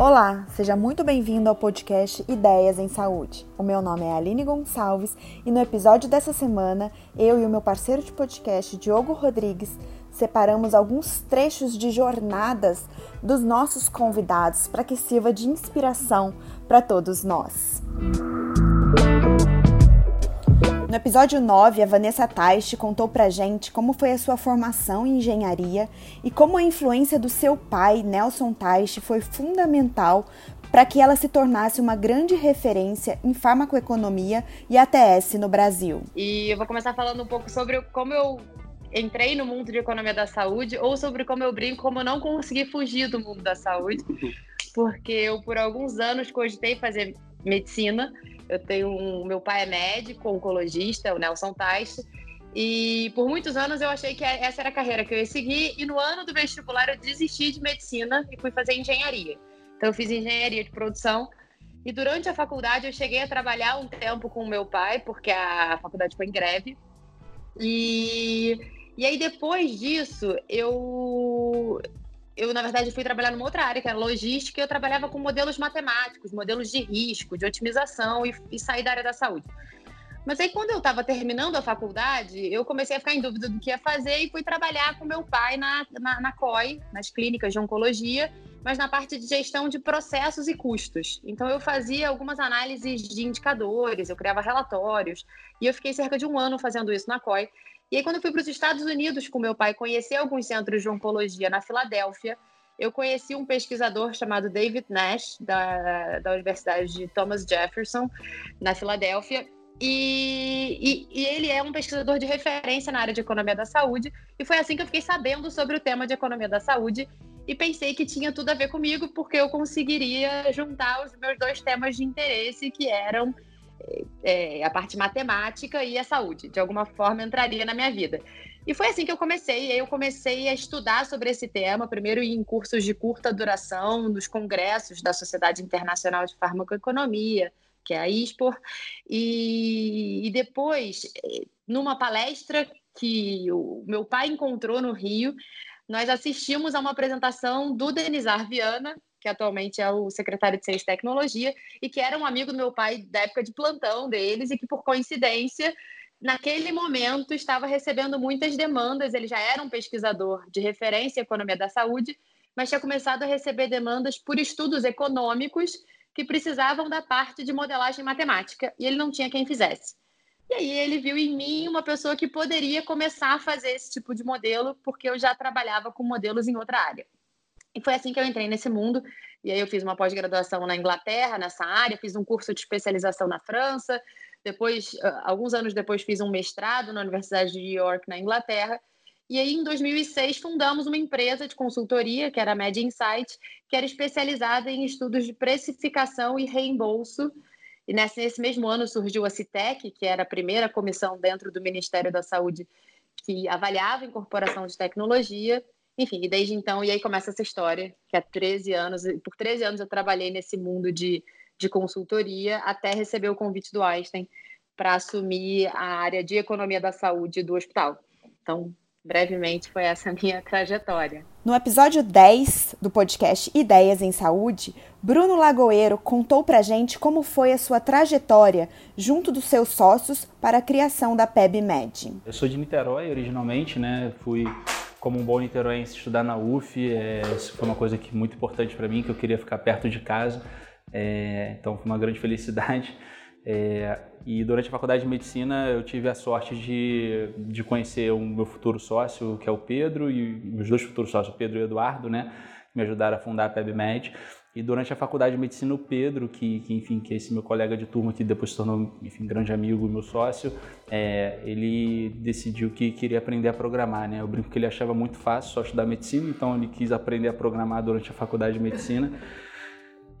Olá, seja muito bem-vindo ao podcast Ideias em Saúde. O meu nome é Aline Gonçalves e no episódio dessa semana, eu e o meu parceiro de podcast, Diogo Rodrigues, separamos alguns trechos de jornadas dos nossos convidados para que sirva de inspiração para todos nós. No episódio 9, a Vanessa Teich contou pra gente como foi a sua formação em engenharia e como a influência do seu pai, Nelson Teich, foi fundamental para que ela se tornasse uma grande referência em farmacoeconomia e ATS no Brasil. E eu vou começar falando um pouco sobre como eu entrei no mundo de economia da saúde ou sobre como eu brinco, como eu não consegui fugir do mundo da saúde, porque eu por alguns anos cogitei fazer medicina eu tenho um, meu pai é médico, oncologista, o Nelson Tais, e por muitos anos eu achei que essa era a carreira que eu ia seguir, e no ano do vestibular eu desisti de medicina e fui fazer engenharia. Então eu fiz engenharia de produção, e durante a faculdade eu cheguei a trabalhar um tempo com o meu pai, porque a faculdade foi em greve. E, e aí depois disso eu eu, na verdade, fui trabalhar numa outra área, que era logística, e eu trabalhava com modelos matemáticos, modelos de risco, de otimização, e, e saí da área da saúde. Mas aí, quando eu estava terminando a faculdade, eu comecei a ficar em dúvida do que ia fazer e fui trabalhar com meu pai na, na, na COI, nas clínicas de oncologia, mas na parte de gestão de processos e custos. Então, eu fazia algumas análises de indicadores, eu criava relatórios, e eu fiquei cerca de um ano fazendo isso na COI. E aí, quando eu fui para os Estados Unidos com meu pai conhecer alguns centros de oncologia na Filadélfia, eu conheci um pesquisador chamado David Nash, da, da Universidade de Thomas Jefferson, na Filadélfia. E, e, e, ele é um pesquisador de referência na área de economia da saúde. E foi assim que eu fiquei sabendo sobre o tema de economia da saúde. E pensei que tinha tudo a ver comigo, porque eu conseguiria juntar os meus dois temas de interesse, que eram é, a parte matemática e a saúde. De alguma forma entraria na minha vida. E foi assim que eu comecei. Eu comecei a estudar sobre esse tema, primeiro em cursos de curta duração, nos congressos da Sociedade Internacional de Farmacoeconomia, que é a ISPOR, e, e depois, numa palestra que o meu pai encontrou no Rio, nós assistimos a uma apresentação do Denizar Viana, que atualmente é o secretário de Ciência e Tecnologia, e que era um amigo do meu pai da época de plantão deles, e que, por coincidência, naquele momento estava recebendo muitas demandas. Ele já era um pesquisador de referência em economia da saúde, mas tinha começado a receber demandas por estudos econômicos que precisavam da parte de modelagem matemática, e ele não tinha quem fizesse. E aí ele viu em mim uma pessoa que poderia começar a fazer esse tipo de modelo, porque eu já trabalhava com modelos em outra área. E foi assim que eu entrei nesse mundo. E aí eu fiz uma pós-graduação na Inglaterra, nessa área, fiz um curso de especialização na França. Depois, ah, alguns anos depois, fiz um mestrado na Universidade de York, na Inglaterra. E aí, em 2006, fundamos uma empresa de consultoria, que era a Med Insight, que era especializada em estudos de precificação e reembolso. E nesse, nesse mesmo ano surgiu a CITEC, que era a primeira comissão dentro do Ministério da Saúde que avaliava a incorporação de tecnologia. Enfim, e desde então, e aí começa essa história, que há 13 anos, por 13 anos eu trabalhei nesse mundo de, de consultoria, até receber o convite do Einstein para assumir a área de economia da saúde do hospital. Então, brevemente, foi essa a minha trajetória. No episódio 10 do podcast Ideias em Saúde, Bruno Lagoeiro contou pra gente como foi a sua trajetória junto dos seus sócios para a criação da PebMed. Eu sou de Niterói originalmente, né? Fui como um bom niteroense, estudar na UF, é, isso foi uma coisa que muito importante para mim, que eu queria ficar perto de casa, é, então foi uma grande felicidade. É, e durante a faculdade de medicina eu tive a sorte de, de conhecer o meu futuro sócio, que é o Pedro, e meus dois futuros sócios, o Pedro e o Eduardo, né, que me ajudaram a fundar a PebMed. E durante a faculdade de medicina, o Pedro, que, que, enfim, que é esse meu colega de turma que depois se tornou, enfim, grande amigo meu sócio, é, ele decidiu que queria aprender a programar, né? Eu brinco que ele achava muito fácil só estudar medicina, então ele quis aprender a programar durante a faculdade de medicina.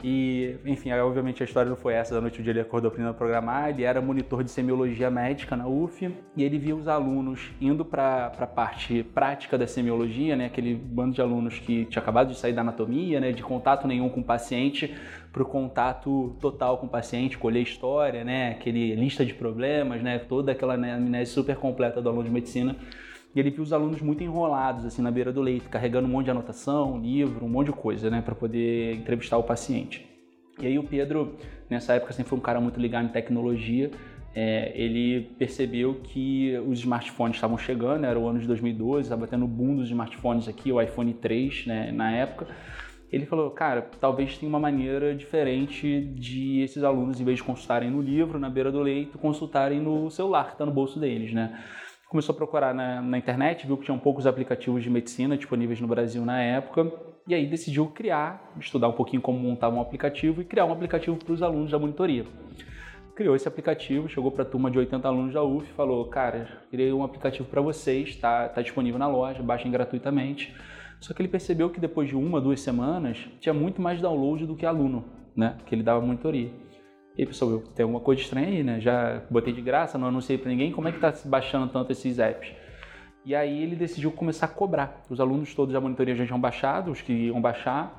E, enfim, obviamente a história não foi essa, da noite ao dia ele acordou aprendendo a programar, ele era monitor de semiologia médica na UF e ele via os alunos indo para a parte prática da semiologia, né, aquele bando de alunos que tinha acabado de sair da anatomia, né, de contato nenhum com o paciente, para o contato total com o paciente, colher história, né, aquele lista de problemas, né, toda aquela né, super completa do aluno de medicina. E ele viu os alunos muito enrolados, assim, na beira do leito, carregando um monte de anotação, livro, um monte de coisa, né, para poder entrevistar o paciente. E aí o Pedro, nessa época, sempre foi um cara muito ligado em tecnologia, é, ele percebeu que os smartphones estavam chegando, era o ano de 2012, estava tendo o boom dos smartphones aqui, o iPhone 3, né, na época. Ele falou, cara, talvez tenha uma maneira diferente de esses alunos, em vez de consultarem no livro, na beira do leito, consultarem no celular que está no bolso deles, né? Começou a procurar na, na internet, viu que tinham poucos aplicativos de medicina disponíveis no Brasil na época, e aí decidiu criar, estudar um pouquinho como montar um aplicativo e criar um aplicativo para os alunos da monitoria criou esse aplicativo, chegou para a turma de 80 alunos da UF e falou: Cara, criei um aplicativo para vocês, está tá disponível na loja, baixem gratuitamente. Só que ele percebeu que depois de uma, duas semanas, tinha muito mais download do que aluno, né? Que ele dava monitoria. E pessoal, tem alguma coisa estranha aí, né? Já botei de graça, não anunciei para ninguém, como é que se baixando tanto esses apps? E aí ele decidiu começar a cobrar. Os alunos todos da monitoria já tinham baixado, os que iam baixar,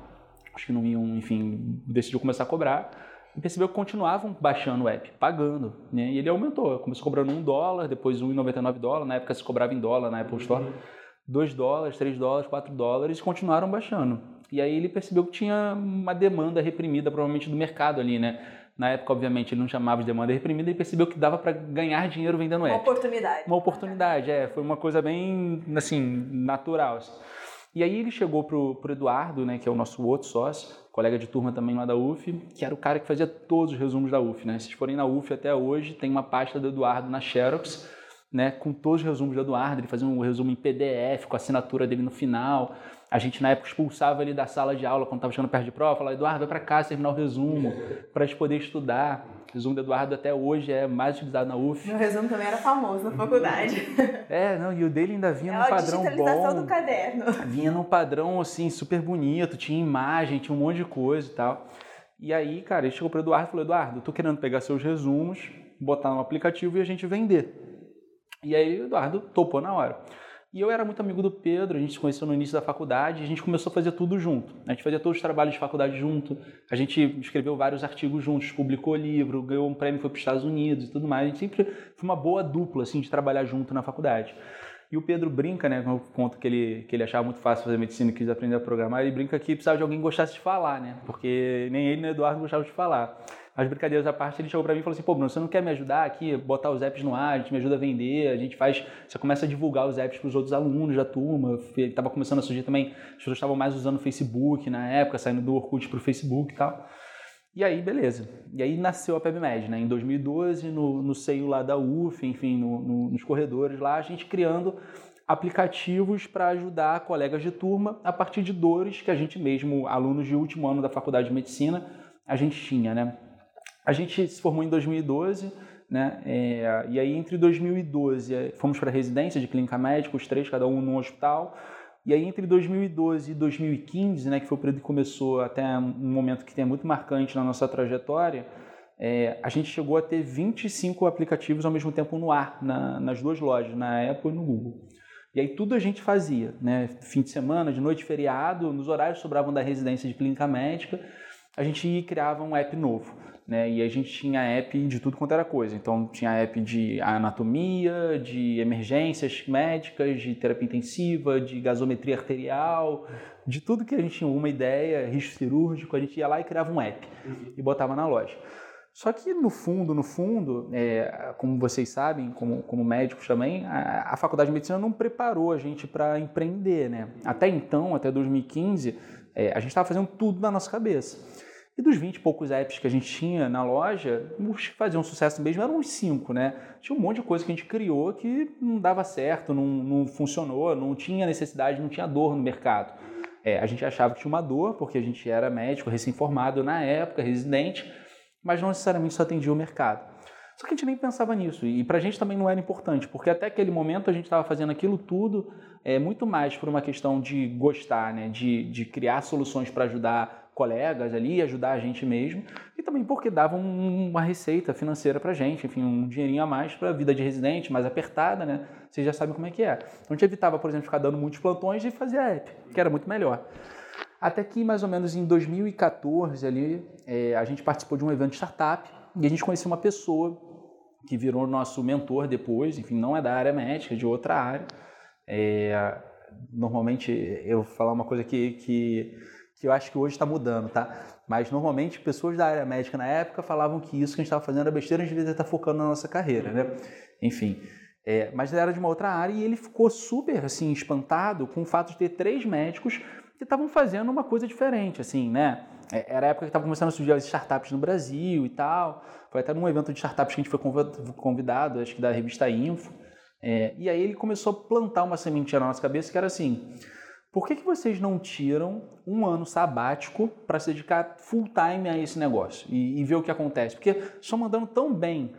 os que não iam, enfim, decidiu começar a cobrar e percebeu que continuavam baixando o app, pagando. Né? E ele aumentou, começou cobrando um dólar, depois 1,99 dólar, na época se cobrava em dólar na Apple Store, 2 dólares, 3 dólares, 4 dólares, e continuaram baixando. E aí ele percebeu que tinha uma demanda reprimida, provavelmente do mercado ali, né? Na época, obviamente, ele não chamava de demanda reprimida e percebeu que dava para ganhar dinheiro vendendo app. Uma oportunidade. Uma oportunidade, é. Foi uma coisa bem, assim, natural. Assim. E aí ele chegou pro, pro Eduardo, né, que é o nosso outro sócio, colega de turma também lá da UF, que era o cara que fazia todos os resumos da UF, né? Se vocês forem na UF até hoje, tem uma pasta do Eduardo na Xerox, né, com todos os resumos do Eduardo, ele fazia um resumo em PDF, com a assinatura dele no final. A gente, na época, expulsava ele da sala de aula quando estava chegando perto de prova, falava, Eduardo, vai para casa terminar o resumo, para a gente poder estudar. O resumo do Eduardo até hoje é mais utilizado na UF. Meu resumo também era famoso na faculdade. É, não, e o dele ainda vinha é num padrão bom. do caderno. Vinha num padrão, assim, super bonito, tinha imagem, tinha um monte de coisa e tal. E aí, cara, ele chegou para Eduardo e falou, Eduardo, eu tô querendo pegar seus resumos, botar no aplicativo e a gente vender. E aí o Eduardo topou na hora. E eu era muito amigo do Pedro, a gente se conheceu no início da faculdade, a gente começou a fazer tudo junto. A gente fazia todos os trabalhos de faculdade junto, a gente escreveu vários artigos juntos, publicou livro, ganhou um prêmio, foi para os Estados Unidos e tudo mais. A gente sempre foi uma boa dupla assim de trabalhar junto na faculdade. E o Pedro brinca, né, eu conto que ele, que ele achava muito fácil fazer medicina e quis aprender a programar, ele brinca que precisava de alguém que gostasse de falar, né, porque nem ele nem o Eduardo gostavam de falar. As brincadeiras à parte, ele chegou para mim e falou assim: pô, Bruno, você não quer me ajudar aqui, botar os apps no ar, a gente me ajuda a vender, a gente faz. Você começa a divulgar os apps para os outros alunos da turma. Ele estava começando a surgir também, as pessoas estavam mais usando o Facebook na época, saindo do Orkut para o Facebook e tal. E aí, beleza. E aí nasceu a PebMed, né? Em 2012, no, no seio lá da UF, enfim, no, no, nos corredores lá, a gente criando aplicativos para ajudar colegas de turma a partir de dores que a gente mesmo, alunos de último ano da faculdade de medicina, a gente tinha, né? A gente se formou em 2012, né? É, e aí entre 2012 é, fomos para a residência de clínica médica, os três, cada um num hospital. E aí entre 2012 e 2015, né, que foi o período que começou até um momento que é muito marcante na nossa trajetória, é, a gente chegou a ter 25 aplicativos ao mesmo tempo no ar, na, nas duas lojas, na Apple e no Google. E aí tudo a gente fazia, né? Fim de semana, de noite, feriado, nos horários sobravam da residência de clínica médica, a gente criava um app novo né? E a gente tinha app de tudo quanto era coisa. Então tinha app de anatomia, de emergências médicas, de terapia intensiva, de gasometria arterial, de tudo que a gente tinha uma ideia, risco cirúrgico, a gente ia lá e criava um app uhum. e botava na loja. Só que no fundo, no fundo, é, como vocês sabem, como, como médicos também, a, a, faculdade de medicina não preparou a gente para empreender, né? Até então, até 2015, é, a gente estava fazendo tudo na nossa cabeça. E dos 20 e poucos apps que a gente tinha na loja, os que faziam sucesso mesmo eram uns 5, né? Tinha um monte de coisa que a gente criou que não dava certo, não, não funcionou, não tinha necessidade, não tinha dor no mercado. É, a gente achava que tinha uma dor, porque a gente era médico, recém-formado na época, residente, mas não necessariamente só atendia o mercado. Só que a gente nem pensava nisso, e para a gente também não era importante, porque até aquele momento a gente estava fazendo aquilo tudo é, muito mais por uma questão de gostar, né? de, de criar soluções para ajudar colegas ali, ajudar a gente mesmo, e também porque dava um, uma receita financeira para a gente, enfim, um dinheirinho a mais para a vida de residente, mais apertada, né? Vocês já sabem como é que é. Então a gente evitava, por exemplo, ficar dando muitos plantões e fazia app, que era muito melhor. Até que mais ou menos em 2014 ali, é, a gente participou de um evento de startup e a gente conheceu uma pessoa que virou nosso mentor depois, enfim, não é da área médica, é de outra área, É, normalmente, eu vou falar uma coisa que, que, que eu acho que hoje está mudando, tá? Mas normalmente pessoas da área médica na época falavam que isso que a gente estava fazendo era besteira, a gente devia estar focando na nossa carreira, né? Enfim. É, mas ele era de uma outra área e ele ficou super assim espantado com o fato de ter três médicos que estavam fazendo uma coisa diferente, assim, né? É, era a época que estava começando a surgir as startups no Brasil e tal. Foi até num evento de startups que a gente foi convidado, acho que da revista Info. É, e aí ele começou a plantar uma sementinha na nossa cabeça que era assim: por que, que vocês não tiram um ano sabático para se dedicar full time a esse negócio e, e ver o que acontece? Porque estão mandando tão bem,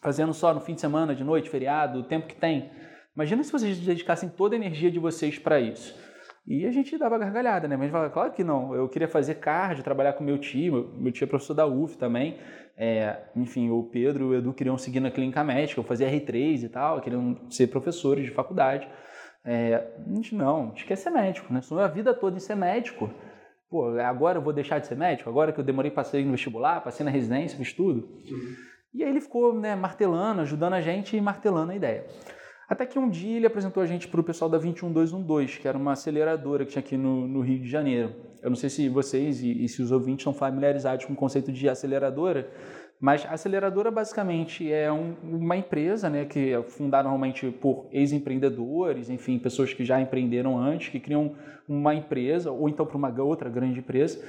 fazendo só no fim de semana, de noite, feriado, o tempo que tem. Imagina se vocês dedicassem toda a energia de vocês para isso. E a gente dava gargalhada, né? Mas falava, claro que não, eu queria fazer cardio, trabalhar com meu tio, meu tio é professor da UF também. É, enfim, o Pedro e o Edu queriam seguir na clínica médica, eu fazia R3 e tal, queriam ser professores de faculdade. É, não, a gente quer ser médico, né? Sonhou a vida toda em ser médico. Pô, agora eu vou deixar de ser médico? Agora que eu demorei para sair no vestibular, passei na residência, fiz tudo. Uhum. E aí ele ficou né, martelando, ajudando a gente e martelando a ideia. Até que um dia ele apresentou a gente para o pessoal da 21212, que era uma aceleradora que tinha aqui no, no Rio de Janeiro. Eu não sei se vocês e, e, se os ouvintes são familiarizados com o conceito de aceleradora, mas a aceleradora basicamente é um, uma empresa né, que é fundada normalmente por ex-empreendedores, enfim, pessoas que já empreenderam antes, que criam uma empresa, ou então para uma outra grande empresa,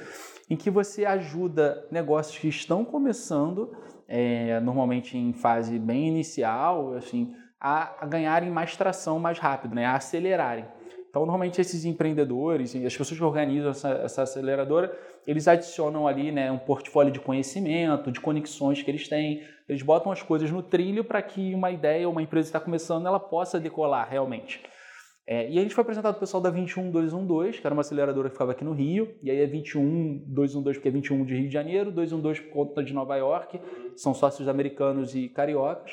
em que você ajuda negócios que estão começando, é, normalmente em fase bem inicial, assim, a, a ganharem mais tração mais rápido, né? a acelerarem. Então, normalmente esses empreendedores, as pessoas que organizam essa, essa, aceleradora, eles adicionam ali né, um portfólio de conhecimento, de conexões que eles têm. Eles botam as coisas no trilho para que uma ideia, uma empresa que está começando, ela possa decolar realmente. É, e a gente foi apresentado o pessoal da 21212, que era uma aceleradora que ficava aqui no Rio, e aí é 21212 porque é 21 de Rio de Janeiro, 212 por conta de Nova York, são sócios americanos e cariocas.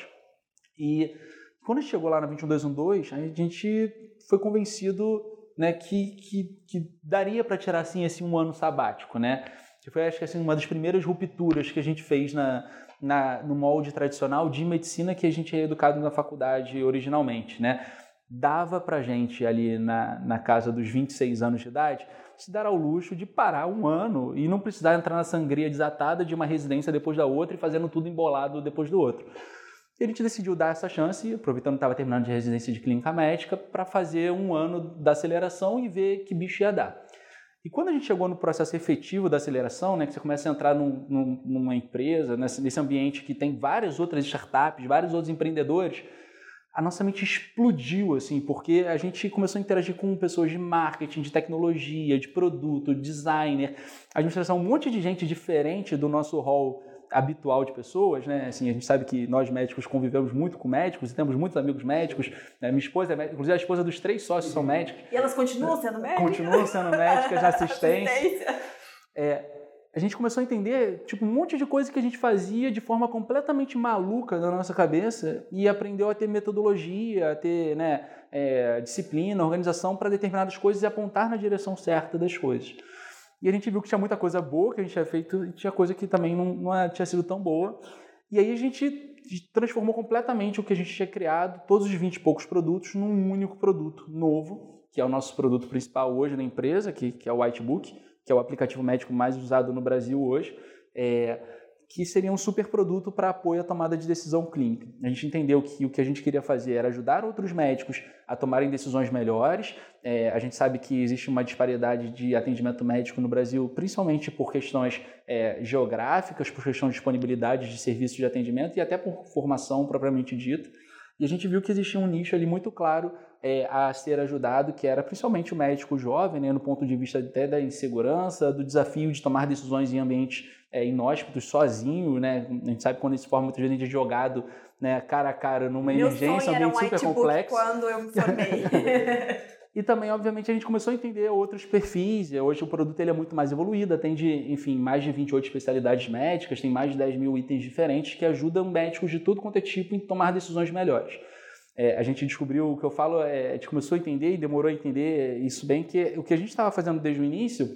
E quando a gente chegou lá na 21212, a gente foi convencido né, que, que, que daria para tirar assim, esse um ano sabático. Né? Que foi, acho que, assim, uma das primeiras rupturas que a gente fez na, na, no molde tradicional de medicina que a gente é educado na faculdade originalmente. Né? Dava para gente ali na, na casa dos 26 anos de idade se dar ao luxo de parar um ano e não precisar entrar na sangria desatada de uma residência depois da outra e fazendo tudo embolado depois do outro. E a gente decidiu dar essa chance, aproveitando que estava terminando de residência de clínica médica, para fazer um ano da aceleração e ver que bicho ia dar. E quando a gente chegou no processo efetivo da aceleração, né, que você começa a entrar num, num, numa empresa, nesse, nesse ambiente que tem várias outras startups, vários outros empreendedores, a nossa mente explodiu, assim, porque a gente começou a interagir com pessoas de marketing, de tecnologia, de produto, designer, administração, um monte de gente diferente do nosso hall habitual de pessoas, né? Assim, a gente sabe que nós médicos convivemos muito com médicos e temos muitos amigos médicos. Né? Minha esposa é médica, inclusive a esposa dos três sócios são médicos. E elas continuam sendo médicas? Continuam sendo médicas de assistência. É, a gente começou a entender tipo, um monte de coisa que a gente fazia de forma completamente maluca na nossa cabeça e aprendeu a ter metodologia, a ter né, é, disciplina, organização para determinadas coisas e apontar na direção certa das coisas. E a gente viu que tinha muita coisa boa que a gente tinha feito e tinha coisa que também não, não tinha sido tão boa. E aí a gente transformou completamente o que a gente tinha criado, todos os 20 e poucos produtos, num único produto novo, que é o nosso produto principal hoje na empresa, que, que é o Whitebook, que é o aplicativo médico mais usado no Brasil hoje. É, que seria um super produto para apoio à tomada de decisão clínica. A gente entendeu que o que a gente queria fazer era ajudar outros médicos a tomarem decisões melhores. É, a gente sabe que existe uma disparidade de atendimento médico no Brasil, principalmente por questões é, geográficas, por questão de disponibilidade de serviços de atendimento e até por formação propriamente dita. E a gente viu que existia um nicho ali muito claro é, a ser ajudado, que era principalmente o médico jovem, né, no ponto de vista até da insegurança, do desafio de tomar decisões em ambientes é, inóspitos, sozinho, né? A gente sabe quando se forma muita gente jogado né, cara a cara numa Meu emergência, um ambiente super complexo. quando eu me formei. E também, obviamente, a gente começou a entender outros perfis. Hoje o produto ele é muito mais evoluído, atende, enfim, mais de 28 especialidades médicas, tem mais de 10 mil itens diferentes que ajudam médicos de tudo quanto é tipo em tomar decisões melhores. É, a gente descobriu, o que eu falo, é, a gente começou a entender e demorou a entender isso bem, que o que a gente estava fazendo desde o início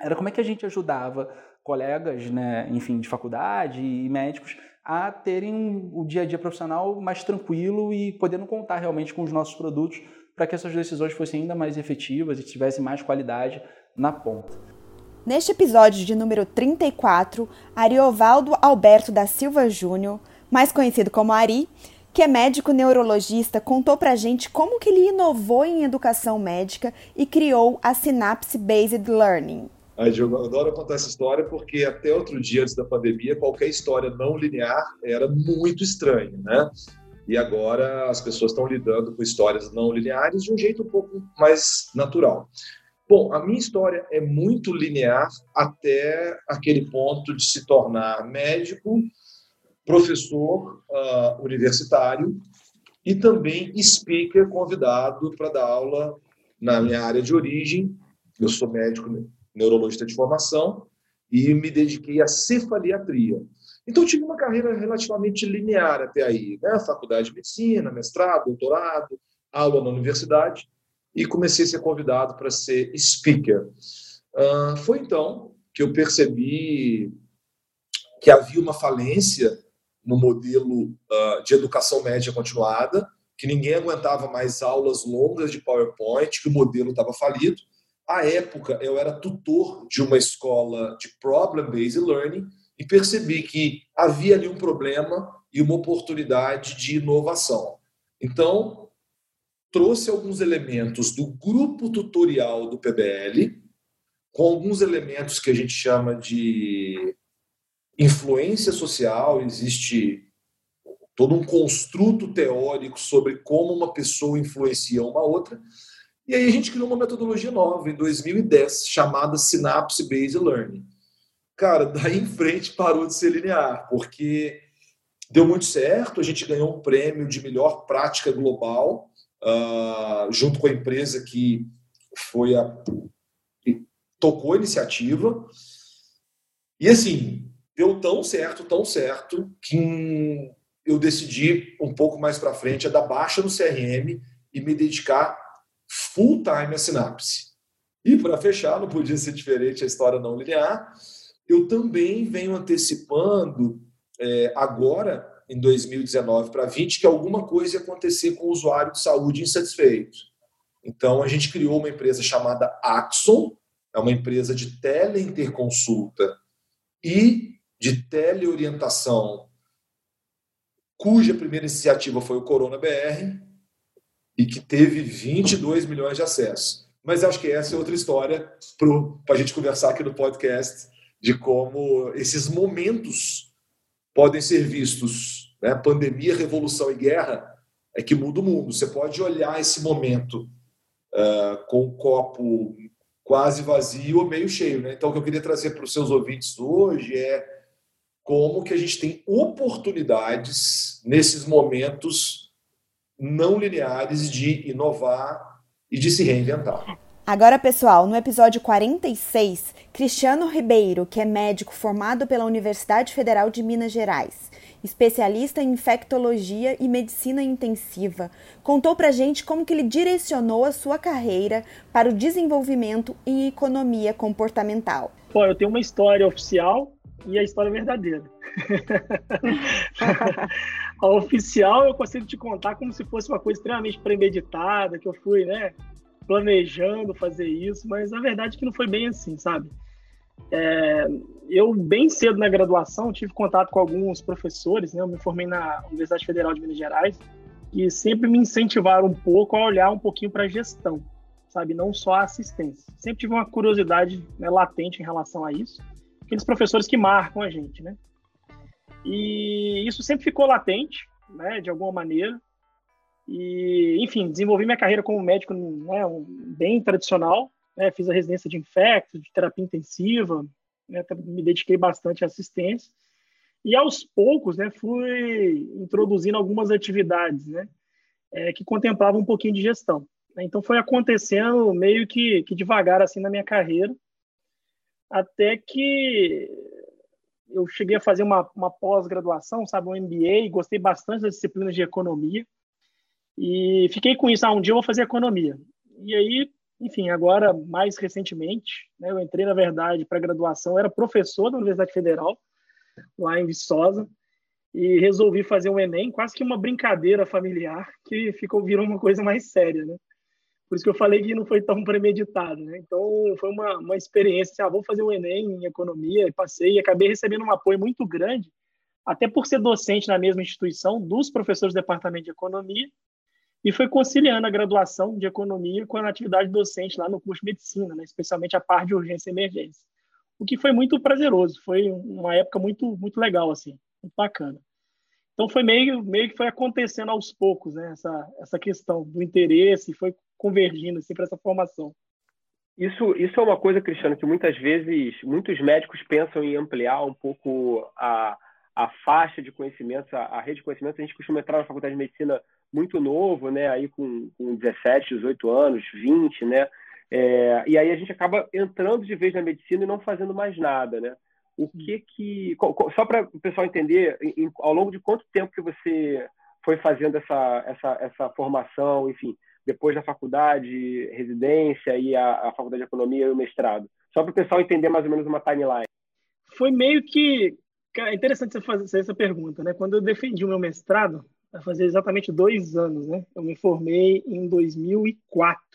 era como é que a gente ajudava colegas, né, enfim, de faculdade e médicos a terem o dia a dia profissional mais tranquilo e podendo contar realmente com os nossos produtos para que essas decisões fossem ainda mais efetivas e tivessem mais qualidade na ponta. Neste episódio de número 34, Ariovaldo Alberto da Silva Júnior, mais conhecido como Ari, que é médico neurologista, contou pra gente como que ele inovou em educação médica e criou a Synapse Based Learning. Aí, Diogo, eu adoro contar essa história porque até outro dia, antes da pandemia, qualquer história não linear era muito estranha, né? E agora as pessoas estão lidando com histórias não lineares de um jeito um pouco mais natural. Bom, a minha história é muito linear até aquele ponto de se tornar médico, professor uh, universitário e também speaker convidado para dar aula na minha área de origem. Eu sou médico neurologista de formação e me dediquei à cefaliatria. Então, tive uma carreira relativamente linear até aí, né? Faculdade de medicina, mestrado, doutorado, aula na universidade, e comecei a ser convidado para ser speaker. Uh, foi então que eu percebi que havia uma falência no modelo uh, de educação média continuada, que ninguém aguentava mais aulas longas de PowerPoint, que o modelo estava falido. À época, eu era tutor de uma escola de Problem-Based Learning e percebi que havia ali um problema e uma oportunidade de inovação. Então, trouxe alguns elementos do grupo tutorial do PBL, com alguns elementos que a gente chama de influência social, existe todo um construto teórico sobre como uma pessoa influencia uma outra. E aí a gente criou uma metodologia nova em 2010 chamada Synapse Based Learning. Cara, daí em frente parou de ser linear, porque deu muito certo, a gente ganhou um prêmio de melhor prática global, uh, junto com a empresa que foi a que tocou a iniciativa. E assim, deu tão certo, tão certo, que eu decidi um pouco mais para frente a dar baixa no CRM e me dedicar full time à Sinapse. E para fechar, não podia ser diferente a história não linear, eu também venho antecipando é, agora, em 2019 para 20, que alguma coisa ia acontecer com o usuário de saúde insatisfeito. Então, a gente criou uma empresa chamada Axon, é uma empresa de teleinterconsulta e de teleorientação, cuja primeira iniciativa foi o Corona BR e que teve 22 milhões de acessos. Mas acho que essa é outra história para a gente conversar aqui no podcast de como esses momentos podem ser vistos. Né? Pandemia, revolução e guerra é que muda o mundo. Você pode olhar esse momento uh, com o copo quase vazio ou meio cheio. Né? Então, o que eu queria trazer para os seus ouvintes hoje é como que a gente tem oportunidades nesses momentos não lineares de inovar e de se reinventar. Agora, pessoal, no episódio 46, Cristiano Ribeiro, que é médico formado pela Universidade Federal de Minas Gerais, especialista em infectologia e medicina intensiva, contou pra gente como que ele direcionou a sua carreira para o desenvolvimento em economia comportamental. Pô, eu tenho uma história oficial e a história verdadeira. a oficial eu consigo te contar como se fosse uma coisa extremamente premeditada, que eu fui, né, planejando fazer isso, mas a verdade é que não foi bem assim, sabe? É, eu, bem cedo na graduação, tive contato com alguns professores, né? Eu me formei na Universidade Federal de Minas Gerais, que sempre me incentivaram um pouco a olhar um pouquinho para a gestão, sabe? Não só a assistência. Sempre tive uma curiosidade né, latente em relação a isso aqueles professores que marcam a gente, né? E isso sempre ficou latente, né, de alguma maneira. E, enfim, desenvolvi minha carreira como médico né, um, bem tradicional. Né, fiz a residência de infecto, de terapia intensiva, né, me dediquei bastante à assistência. E aos poucos, né, fui introduzindo algumas atividades, né, é, que contemplavam um pouquinho de gestão. Então foi acontecendo meio que, que devagar assim na minha carreira até que eu cheguei a fazer uma, uma pós-graduação, sabe, um MBA, gostei bastante das disciplinas de economia e fiquei com isso, ah, um dia eu vou fazer economia. E aí, enfim, agora, mais recentemente, né, eu entrei, na verdade, para graduação, era professor da Universidade Federal, lá em Viçosa, e resolvi fazer um Enem, quase que uma brincadeira familiar, que ficou virou uma coisa mais séria, né? Por isso que eu falei que não foi tão premeditado, né? Então, foi uma, uma experiência, assim, ah, vou fazer o Enem em economia, passei e acabei recebendo um apoio muito grande, até por ser docente na mesma instituição, dos professores do departamento de economia, e foi conciliando a graduação de economia com a atividade docente lá no curso de medicina, né? especialmente a parte de urgência e emergência. O que foi muito prazeroso, foi uma época muito, muito legal, assim, muito bacana. Então foi meio, meio que foi acontecendo aos poucos, né? Essa, essa questão do interesse foi convergindo assim, para essa formação. Isso, isso é uma coisa, Cristiano, que muitas vezes muitos médicos pensam em ampliar um pouco a, a faixa de conhecimentos, a, a rede de conhecimentos. A gente costuma entrar na faculdade de medicina muito novo, né? Aí com, com 17, 18 anos, 20, né? É, e aí a gente acaba entrando de vez na medicina e não fazendo mais nada, né? o que que só para o pessoal entender em, ao longo de quanto tempo que você foi fazendo essa essa essa formação enfim depois da faculdade residência e a, a faculdade de economia e o mestrado só para o pessoal entender mais ou menos uma timeline foi meio que é interessante você fazer essa pergunta né quando eu defendi o meu mestrado vai fazer exatamente dois anos né eu me formei em 2004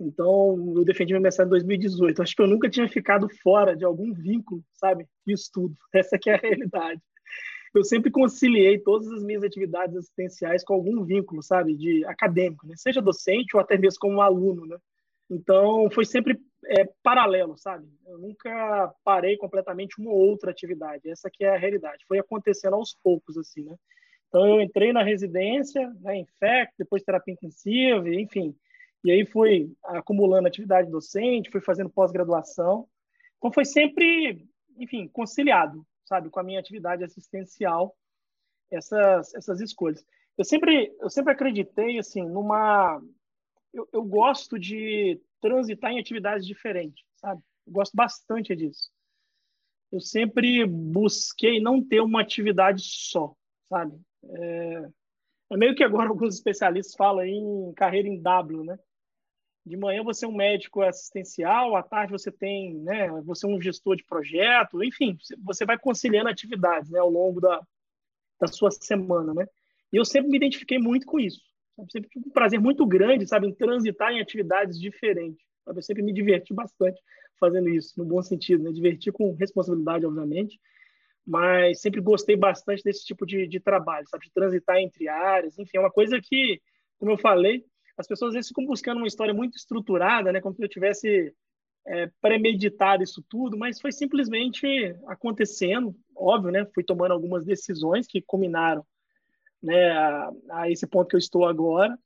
então, eu defendi meu mestrado em 2018. Acho que eu nunca tinha ficado fora de algum vínculo, sabe, de estudo. Essa que é a realidade. Eu sempre conciliei todas as minhas atividades assistenciais com algum vínculo, sabe, de acadêmico, né? seja docente ou até mesmo como aluno, né? Então, foi sempre é, paralelo, sabe? Eu nunca parei completamente uma outra atividade. Essa que é a realidade. Foi acontecendo aos poucos, assim, né? Então, eu entrei na residência, né, em FEC, depois terapia intensiva, enfim, e aí fui acumulando atividade docente, fui fazendo pós-graduação. Então foi sempre, enfim, conciliado, sabe, com a minha atividade assistencial essas essas escolhas. Eu sempre eu sempre acreditei assim numa eu, eu gosto de transitar em atividades diferentes, sabe? Eu gosto bastante disso. Eu sempre busquei não ter uma atividade só, sabe? É, é meio que agora alguns especialistas falam em carreira em W, né? De manhã você é um médico assistencial, à tarde você tem, né, você é um gestor de projeto, enfim, você vai conciliando atividades, né, ao longo da, da sua semana, né? E eu sempre me identifiquei muito com isso. Sabe? Sempre tive um prazer muito grande, sabe, em transitar em atividades diferentes. Sabe? Eu sempre me diverti bastante fazendo isso, no bom sentido, né? Divertir com responsabilidade, obviamente, mas sempre gostei bastante desse tipo de, de trabalho, sabe, de transitar entre áreas, enfim, é uma coisa que, como eu falei, as pessoas às vezes ficam buscando uma história muito estruturada, né, como se eu tivesse é, premeditado isso tudo, mas foi simplesmente acontecendo, óbvio, né? Fui tomando algumas decisões que culminaram, né, a, a esse ponto que eu estou agora,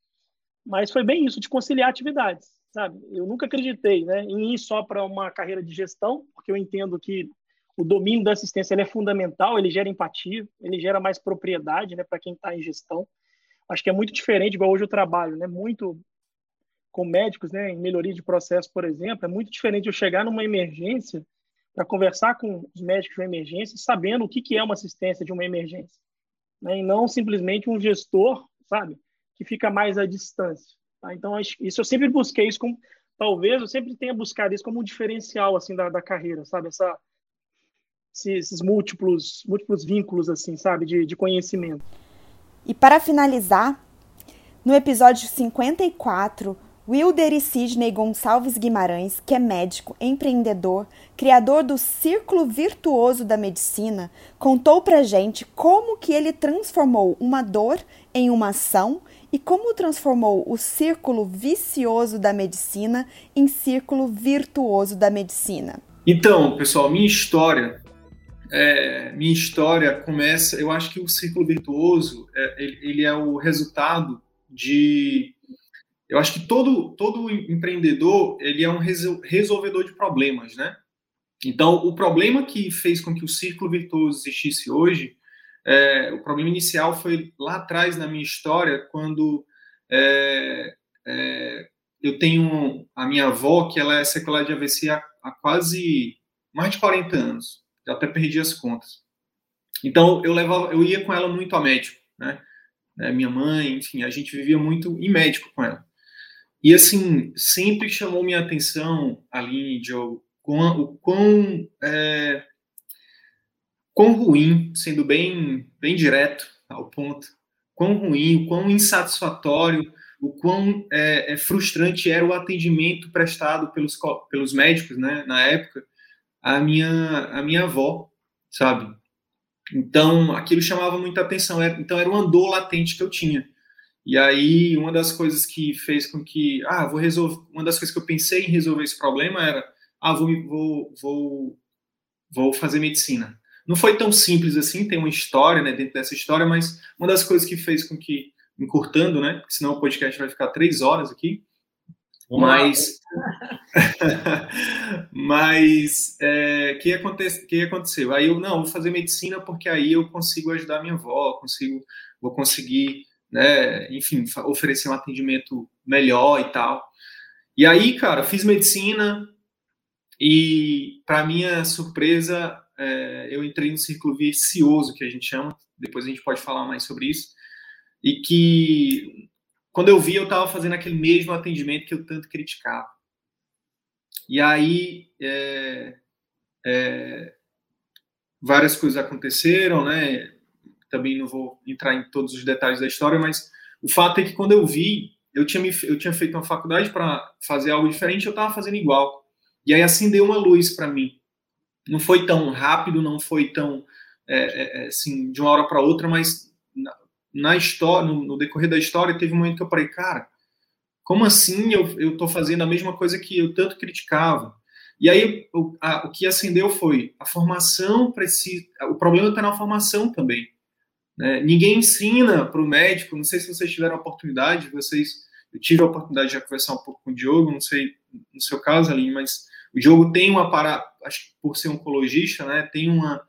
mas foi bem isso de conciliar atividades, sabe? Eu nunca acreditei, né, em ir só para uma carreira de gestão, porque eu entendo que o domínio da assistência é fundamental, ele gera empatia, ele gera mais propriedade, né, para quem está em gestão acho que é muito diferente, igual hoje eu trabalho, né? Muito com médicos, né? Em melhoria de processo, por exemplo, é muito diferente eu chegar numa emergência para conversar com os médicos de uma emergência, sabendo o que, que é uma assistência de uma emergência, né? E não simplesmente um gestor, sabe? Que fica mais à distância. Tá? Então, isso eu sempre busquei isso como, talvez eu sempre tenha buscado isso como um diferencial, assim, da, da carreira, sabe? Essa, esses múltiplos, múltiplos vínculos, assim, sabe? de, de conhecimento. E para finalizar, no episódio 54, Wilder e Sidney Gonçalves Guimarães, que é médico, empreendedor, criador do Círculo Virtuoso da Medicina, contou pra gente como que ele transformou uma dor em uma ação e como transformou o círculo vicioso da medicina em círculo virtuoso da medicina. Então, pessoal, minha história é, minha história começa. Eu acho que o círculo virtuoso é, ele, ele, é o resultado de. Eu acho que todo todo empreendedor ele é um resolvedor de problemas, né? Então, o problema que fez com que o círculo virtuoso existisse hoje, é, o problema inicial foi lá atrás na minha história, quando é, é, eu tenho a minha avó, que ela é sequelada de AVC há, há quase mais de 40 anos eu até perdi as contas. Então eu levava, eu ia com ela muito a médico, né? né? Minha mãe, enfim, a gente vivia muito em médico com ela. E assim, sempre chamou minha atenção, Aline, Diogo, o quão, é, quão ruim, sendo bem, bem direto ao ponto, quão ruim, o quão insatisfatório o quão é, é frustrante era o atendimento prestado pelos, pelos médicos, né, na época, a minha, a minha avó, sabe? Então, aquilo chamava muita atenção. Então, era uma dor latente que eu tinha. E aí, uma das coisas que fez com que, ah, vou resolver, uma das coisas que eu pensei em resolver esse problema era, ah, vou, vou, vou, vou fazer medicina. Não foi tão simples assim, tem uma história, né, dentro dessa história, mas uma das coisas que fez com que, encurtando, né, porque senão o podcast vai ficar três horas aqui, mas, mas é, que, aconte, que aconteceu? Aí eu não vou fazer medicina porque aí eu consigo ajudar minha avó, consigo, vou conseguir né, enfim, oferecer um atendimento melhor e tal. E aí, cara, fiz medicina e, para minha surpresa, é, eu entrei no círculo vicioso, que a gente chama, depois a gente pode falar mais sobre isso, e que, quando eu vi, eu estava fazendo aquele mesmo atendimento que eu tanto criticava. E aí, é, é, várias coisas aconteceram, né? também não vou entrar em todos os detalhes da história, mas o fato é que quando eu vi, eu tinha, me, eu tinha feito uma faculdade para fazer algo diferente, eu estava fazendo igual. E aí acendeu uma luz para mim. Não foi tão rápido, não foi tão é, é, é assim de uma hora para outra, mas na, história, no, no, decorrer da história, teve um momento que eu parei, cara, como assim eu estou fazendo a mesma coisa que eu tanto criticava? E aí o, a, o que acendeu foi a formação precisa, o problema está na formação também. Né? Ninguém ensina para o médico, não sei se vocês tiveram a oportunidade, vocês, eu tive a oportunidade de conversar um pouco com o Diogo, não sei no seu caso, Aline, mas o Diogo tem uma para, acho que por ser oncologista, né, tem uma,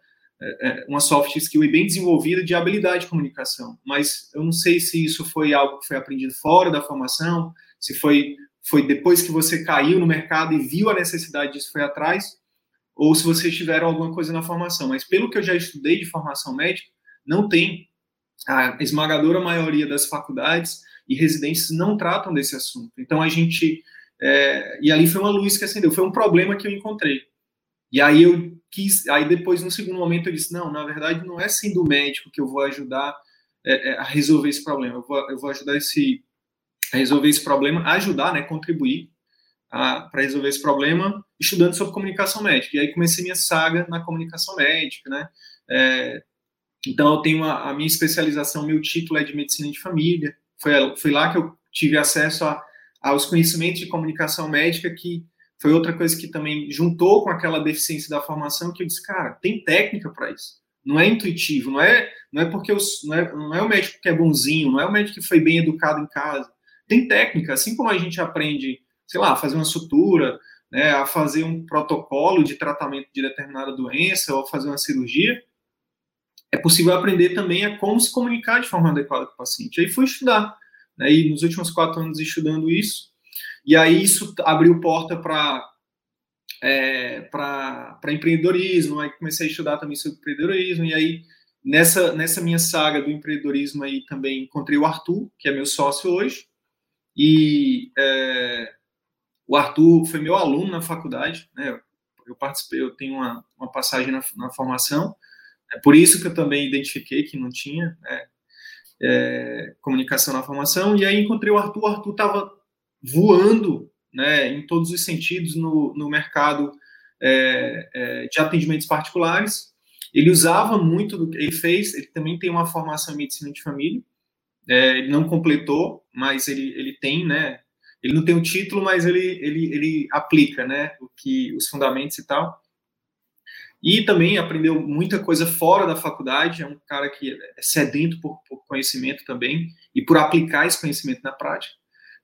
uma soft skill bem desenvolvida de habilidade de comunicação, mas eu não sei se isso foi algo que foi aprendido fora da formação, se foi, foi depois que você caiu no mercado e viu a necessidade disso, foi atrás, ou se vocês tiveram alguma coisa na formação, mas pelo que eu já estudei de formação médica, não tem. A esmagadora maioria das faculdades e residências não tratam desse assunto. Então a gente. É, e ali foi uma luz que acendeu, foi um problema que eu encontrei. E aí eu quis. Aí depois, no segundo momento, eu disse: não, na verdade, não é sendo médico que eu vou ajudar é, é, a resolver esse problema. Eu vou, eu vou ajudar esse, a resolver esse problema, ajudar, né, contribuir para resolver esse problema estudando sobre comunicação médica. E aí comecei minha saga na comunicação médica, né? É, então, eu tenho a, a, minha especialização, meu título é de medicina de família. Foi, foi lá que eu tive acesso a, aos conhecimentos de comunicação médica, que foi outra coisa que também juntou com aquela deficiência da formação, que eu disse, cara, tem técnica para isso. Não é intuitivo, não é, não é porque eu, não, é, não é o médico que é bonzinho, não é o médico que foi bem educado em casa. Tem técnica, assim como a gente aprende, sei lá, a fazer uma sutura, né, a fazer um protocolo de tratamento de determinada doença ou fazer uma cirurgia, é possível aprender também a como se comunicar de forma adequada com o paciente. Aí fui estudar, né, e nos últimos quatro anos estudando isso, e aí isso abriu porta para é, para empreendedorismo, aí comecei a estudar também sobre empreendedorismo, e aí nessa, nessa minha saga do empreendedorismo aí também encontrei o Arthur, que é meu sócio hoje, e é, o Arthur foi meu aluno na faculdade, né, eu participei, eu tenho uma, uma passagem na, na formação, é por isso que eu também identifiquei que não tinha né, é, comunicação na formação. E aí encontrei o Arthur. O Arthur estava voando né, em todos os sentidos no, no mercado é, é, de atendimentos particulares. Ele usava muito do que ele fez. Ele também tem uma formação em medicina de família. É, ele não completou, mas ele, ele tem, né? Ele não tem o título, mas ele, ele, ele aplica, né? O que, os fundamentos e tal. E também aprendeu muita coisa fora da faculdade, é um cara que é sedento por, por conhecimento também e por aplicar esse conhecimento na prática.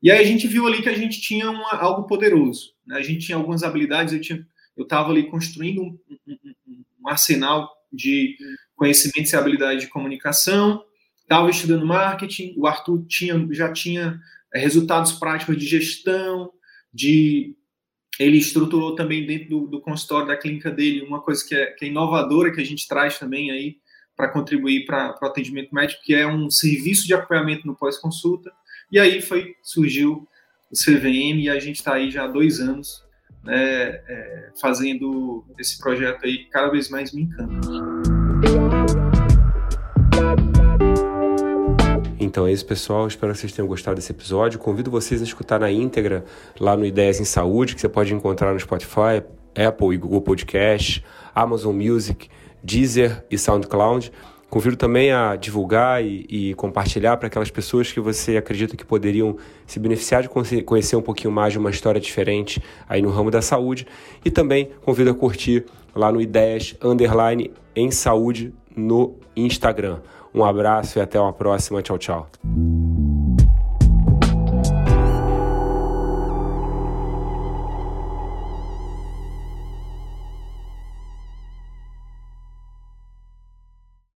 E aí a gente viu ali que a gente tinha uma, algo poderoso, né? a gente tinha algumas habilidades, eu tinha eu estava ali construindo um, um, um, arsenal de conhecimentos e habilidades de comunicação, estava estudando marketing, o Arthur tinha, já tinha é, resultados práticos de gestão, de ele estruturou também dentro do, do, consultório da clínica dele uma coisa que é, que é inovadora, que a gente traz também aí para contribuir para o atendimento médico, que é um serviço de acompanhamento no pós-consulta. E aí foi surgiu o CVM e a gente está aí já há dois anos né, é, fazendo esse projeto aí cada vez mais me encanta. Então é isso, pessoal. Espero que vocês tenham gostado desse episódio. Convido vocês a escutar na íntegra lá no Ideias em Saúde, que você pode encontrar no Spotify, Apple e Google Podcast, Amazon Music, Deezer e SoundCloud. Convido também a divulgar e, e compartilhar para aquelas pessoas que você acredita que poderiam se beneficiar de conhecer um pouquinho mais de uma história diferente aí no ramo da saúde. E também convido a curtir lá no Ideias Underline em Saúde no Instagram. Um abraço e até uma próxima. Tchau, tchau.